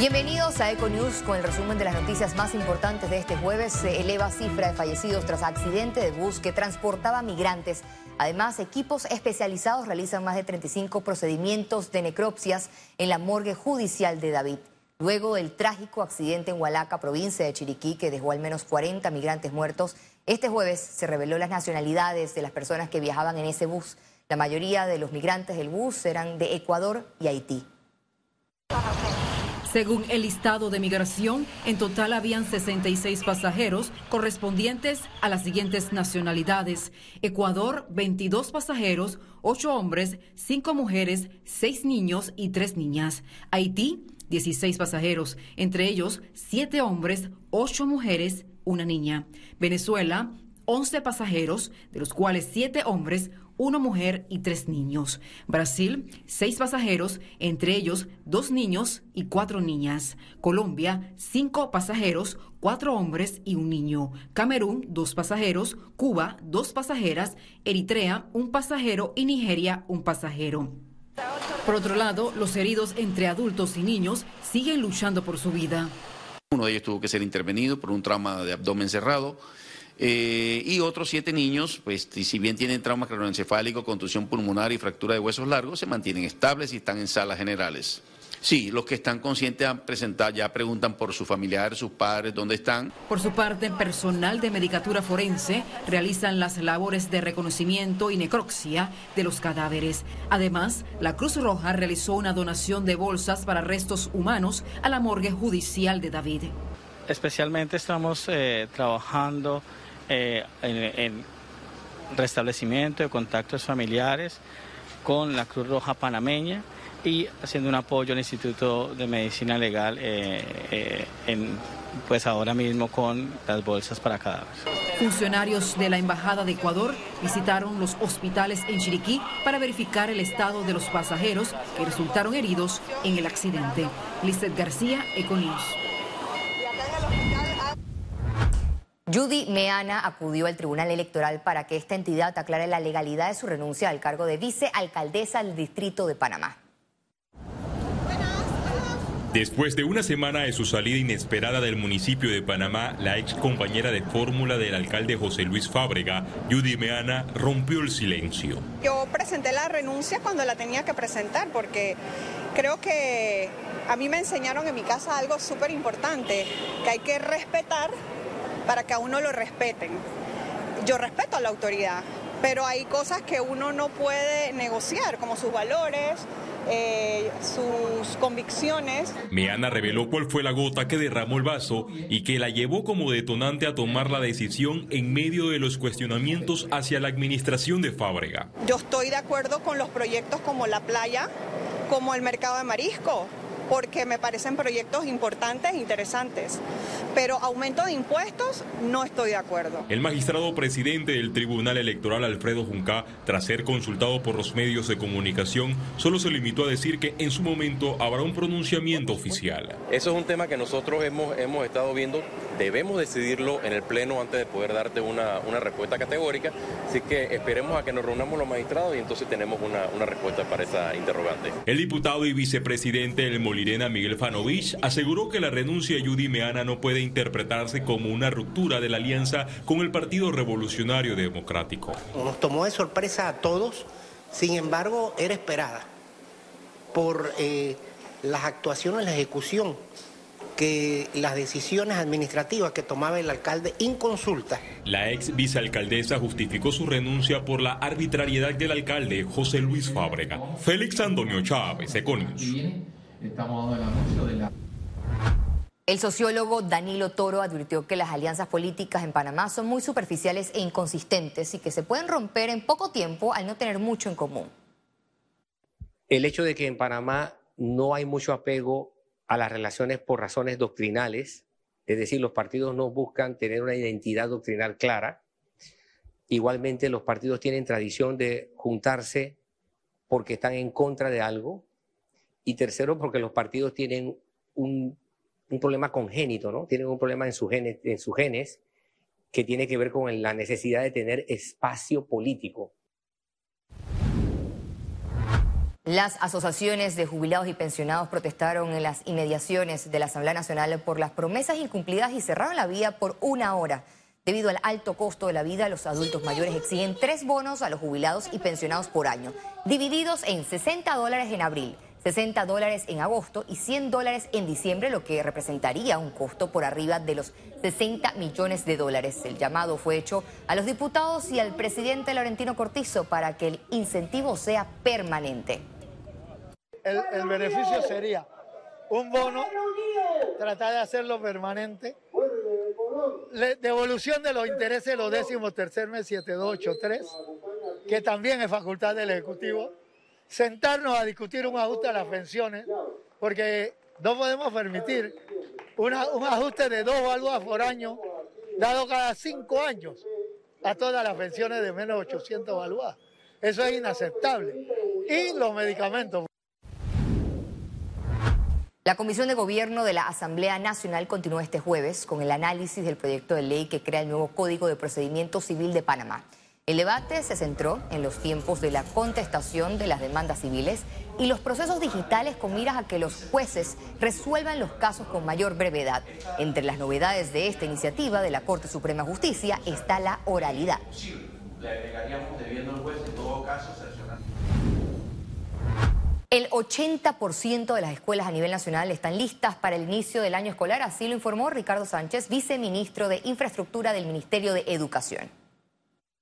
Bienvenidos a Econews con el resumen de las noticias más importantes de este jueves. Se eleva cifra de fallecidos tras accidente de bus que transportaba migrantes. Además, equipos especializados realizan más de 35 procedimientos de necropsias en la morgue judicial de David. Luego del trágico accidente en Hualaca, provincia de Chiriquí, que dejó al menos 40 migrantes muertos, este jueves se reveló las nacionalidades de las personas que viajaban en ese bus. La mayoría de los migrantes del bus eran de Ecuador y Haití. Según el listado de migración, en total habían 66 pasajeros correspondientes a las siguientes nacionalidades. Ecuador, 22 pasajeros, 8 hombres, 5 mujeres, 6 niños y 3 niñas. Haití, 16 pasajeros, entre ellos 7 hombres, 8 mujeres, una niña. Venezuela, 11 pasajeros, de los cuales 7 hombres, una mujer y tres niños. Brasil, seis pasajeros, entre ellos dos niños y cuatro niñas. Colombia, cinco pasajeros, cuatro hombres y un niño. Camerún, dos pasajeros. Cuba, dos pasajeras. Eritrea, un pasajero y Nigeria, un pasajero. Por otro lado, los heridos entre adultos y niños siguen luchando por su vida. Uno de ellos tuvo que ser intervenido por un trauma de abdomen cerrado. Eh, y otros siete niños, pues si bien tienen trauma craneoencefálico, contusión pulmonar y fractura de huesos largos, se mantienen estables y están en salas generales. Sí, los que están conscientes han presentado, ya preguntan por sus familiares, sus padres, dónde están. Por su parte, personal de medicatura forense realizan las labores de reconocimiento y necropsia de los cadáveres. Además, la Cruz Roja realizó una donación de bolsas para restos humanos a la morgue judicial de David. Especialmente estamos eh, trabajando eh, en, restablecimiento de contactos familiares con la Cruz Roja Panameña y haciendo un apoyo al Instituto de Medicina Legal eh, eh, en, pues ahora mismo con las bolsas para cadáveres. Funcionarios de la Embajada de Ecuador visitaron los hospitales en Chiriquí para verificar el estado de los pasajeros que resultaron heridos en el accidente. Lizeth García, Econius. Judy Meana acudió al Tribunal Electoral para que esta entidad aclare la legalidad de su renuncia al cargo de vicealcaldesa del Distrito de Panamá. Después de una semana de su salida inesperada del municipio de Panamá, la ex compañera de fórmula del alcalde José Luis Fábrega, Judy Meana, rompió el silencio. Yo presenté la renuncia cuando la tenía que presentar porque creo que a mí me enseñaron en mi casa algo súper importante, que hay que respetar para que a uno lo respeten. Yo respeto a la autoridad, pero hay cosas que uno no puede negociar, como sus valores, eh, sus convicciones. Meana reveló cuál fue la gota que derramó el vaso y que la llevó como detonante a tomar la decisión en medio de los cuestionamientos hacia la administración de Fábrega. Yo estoy de acuerdo con los proyectos como la playa, como el mercado de marisco, porque me parecen proyectos importantes e interesantes. Pero aumento de impuestos no estoy de acuerdo. El magistrado presidente del Tribunal Electoral, Alfredo Junca, tras ser consultado por los medios de comunicación, solo se limitó a decir que en su momento habrá un pronunciamiento oficial. Eso es un tema que nosotros hemos, hemos estado viendo. Debemos decidirlo en el Pleno antes de poder darte una, una respuesta categórica. Así que esperemos a que nos reunamos los magistrados y entonces tenemos una, una respuesta para esa interrogante. El diputado y vicepresidente del Molino Irena Miguel Fanovich aseguró que la renuncia de Judy Meana no puede interpretarse como una ruptura de la alianza con el Partido Revolucionario Democrático. Nos tomó de sorpresa a todos, sin embargo, era esperada por eh, las actuaciones, la ejecución que las decisiones administrativas que tomaba el alcalde inconsulta. La ex vicealcaldesa justificó su renuncia por la arbitrariedad del alcalde José Luis Fábrega. Félix Antonio Chávez, Econius. Estamos dando el anuncio de la... El sociólogo Danilo Toro advirtió que las alianzas políticas en Panamá son muy superficiales e inconsistentes y que se pueden romper en poco tiempo al no tener mucho en común. El hecho de que en Panamá no hay mucho apego a las relaciones por razones doctrinales, es decir, los partidos no buscan tener una identidad doctrinal clara. Igualmente, los partidos tienen tradición de juntarse porque están en contra de algo y tercero, porque los partidos tienen un, problema congénito, ¿no? Tienen un problema en, en sus genes que tiene que ver con la necesidad de tener espacio político. Las asociaciones de jubilados y pensionados protestaron en las inmediaciones de la Asamblea Nacional por las promesas incumplidas y cerraron la vía por una hora. Debido al alto costo de la vida, los adultos mayores exigen tres bonos a los jubilados y pensionados por año, divididos en 60 dólares en abril, 60 dólares en agosto y 100 dólares en diciembre, lo que representaría un costo por arriba de los 60 millones de dólares. El llamado fue hecho a los diputados y al presidente Laurentino Cortizo para que el incentivo sea permanente. El, beneficio sería un bono, tratar de hacerlo permanente devolución de los intereses de los décimos tercer mes 7283, que también es facultad del Ejecutivo, sentarnos a discutir un ajuste a las pensiones, porque no podemos permitir un ajuste de dos balúas por año, dado cada cinco años a todas las pensiones de menos de 800 balúas. Eso es inaceptable. Y los medicamentos. La Comisión de Gobierno de la Asamblea Nacional continuó este jueves con el análisis del proyecto de ley que crea el nuevo Código de Procedimiento Civil de Panamá. El debate se centró en los tiempos de la contestación de las demandas civiles y los procesos digitales con miras a que los jueces resuelvan los casos con mayor brevedad. Entre las novedades de esta iniciativa de la Corte Suprema de Justicia está la oralidad. El 80% de las escuelas a nivel nacional están listas para el inicio del año escolar, así lo informó Ricardo Sánchez, viceministro de Infraestructura del Ministerio de Educación.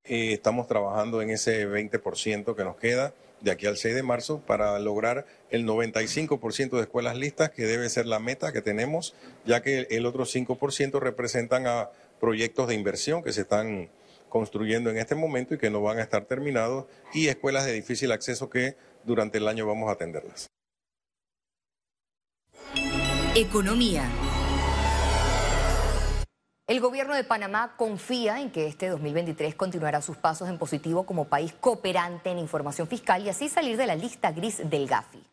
Eh, estamos trabajando en ese 20% que nos queda de aquí al 6 de marzo para lograr el 95% de escuelas listas, que debe ser la meta que tenemos, ya que el otro 5% representan a proyectos de inversión que se están construyendo en este momento y que no van a estar terminados, y escuelas de difícil acceso que durante el año vamos a atenderlas. Economía. El gobierno de Panamá confía en que este 2023 continuará sus pasos en positivo como país cooperante en información fiscal y así salir de la lista gris del GAFI.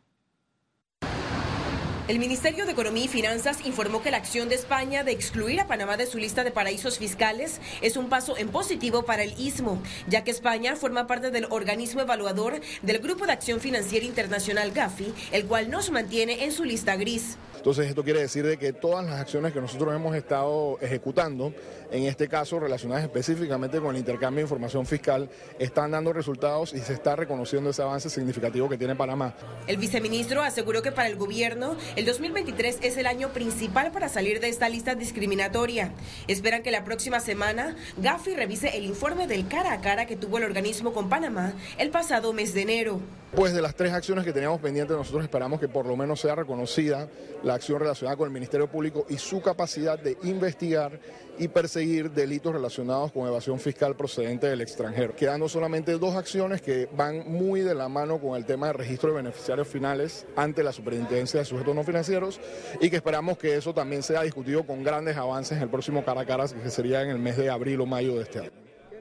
El Ministerio de Economía y Finanzas informó que la acción de España de excluir a Panamá de su lista de paraísos fiscales es un paso en positivo para el istmo, ya que España forma parte del organismo evaluador del Grupo de Acción Financiera Internacional GAFI, el cual nos mantiene en su lista gris. Entonces esto quiere decir de que todas las acciones que nosotros hemos estado ejecutando, en este caso relacionadas específicamente con el intercambio de información fiscal, están dando resultados y se está reconociendo ese avance significativo que tiene Panamá. El viceministro aseguró que para el gobierno el 2023 es el año principal para salir de esta lista discriminatoria. Esperan que la próxima semana Gafi revise el informe del cara a cara que tuvo el organismo con Panamá el pasado mes de enero. Pues de las tres acciones que teníamos pendientes, nosotros esperamos que por lo menos sea reconocida la acción relacionada con el Ministerio Público y su capacidad de investigar y perseguir delitos relacionados con evasión fiscal procedente del extranjero. Quedando solamente dos acciones que van muy de la mano con el tema de registro de beneficiarios finales ante la Superintendencia de Sujetos No Financieros y que esperamos que eso también sea discutido con grandes avances en el próximo cara a cara, que sería en el mes de abril o mayo de este año.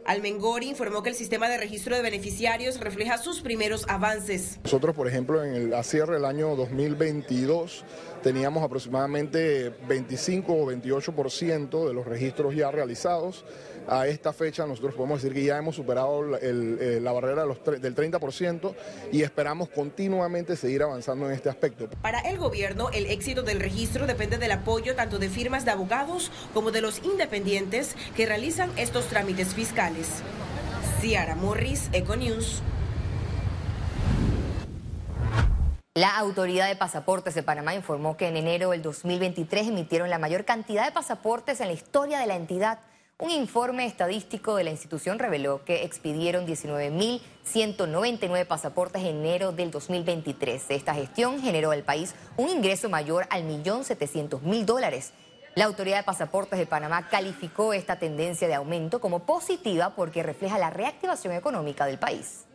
Almengori informó que el sistema de registro de beneficiarios refleja sus primeros avances. Nosotros, por ejemplo, en el cierre del año 2022 teníamos aproximadamente 25 o 28% de los registros ya realizados a esta fecha nosotros podemos decir que ya hemos superado eh, la barrera del 30% y esperamos continuamente seguir avanzando en este aspecto. Para el gobierno, el éxito del registro depende del apoyo tanto de firmas de abogados como de los independientes que realizan estos trámites fiscales. Ciara Morris, Econews. La Autoridad de Pasaportes de Panamá informó que en enero del 2023 emitieron la mayor cantidad de pasaportes en la historia de la entidad. Un informe estadístico de la institución reveló que expidieron 19.199 pasaportes en enero del 2023. Esta gestión generó al país un ingreso mayor al millón mil dólares. La Autoridad de Pasaportes de Panamá calificó esta tendencia de aumento como positiva porque refleja la reactivación económica del país.